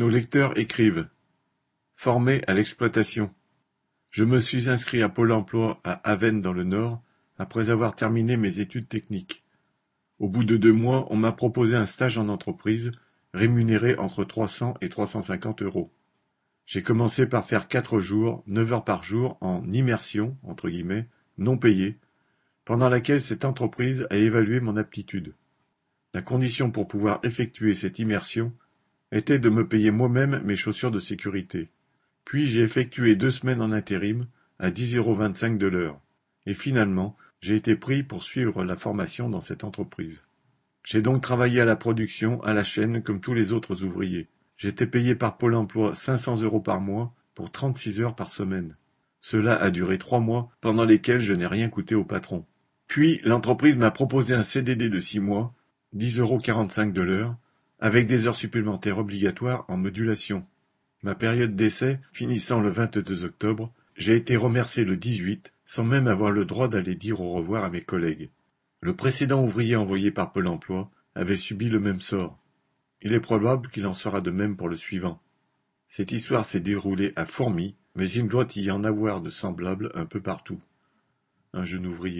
Nos lecteurs écrivent: Formé à l'exploitation. Je me suis inscrit à Pôle emploi à Avennes dans le Nord après avoir terminé mes études techniques. Au bout de deux mois, on m'a proposé un stage en entreprise, rémunéré entre 300 et 350 euros. J'ai commencé par faire quatre jours, neuf heures par jour, en immersion, entre guillemets, non payée, pendant laquelle cette entreprise a évalué mon aptitude. La condition pour pouvoir effectuer cette immersion était de me payer moi-même mes chaussures de sécurité. Puis j'ai effectué deux semaines en intérim à 10,25 euros de l'heure. Et finalement, j'ai été pris pour suivre la formation dans cette entreprise. J'ai donc travaillé à la production, à la chaîne, comme tous les autres ouvriers. J'étais payé par Pôle emploi 500 euros par mois pour 36 heures par semaine. Cela a duré trois mois, pendant lesquels je n'ai rien coûté au patron. Puis l'entreprise m'a proposé un CDD de six mois, 10,45 euros de l'heure, avec des heures supplémentaires obligatoires en modulation. Ma période d'essai finissant le 22 octobre, j'ai été remercié le 18, sans même avoir le droit d'aller dire au revoir à mes collègues. Le précédent ouvrier envoyé par Pôle emploi avait subi le même sort. Il est probable qu'il en sera de même pour le suivant. Cette histoire s'est déroulée à Fourmi, mais il doit y en avoir de semblables un peu partout. Un jeune ouvrier.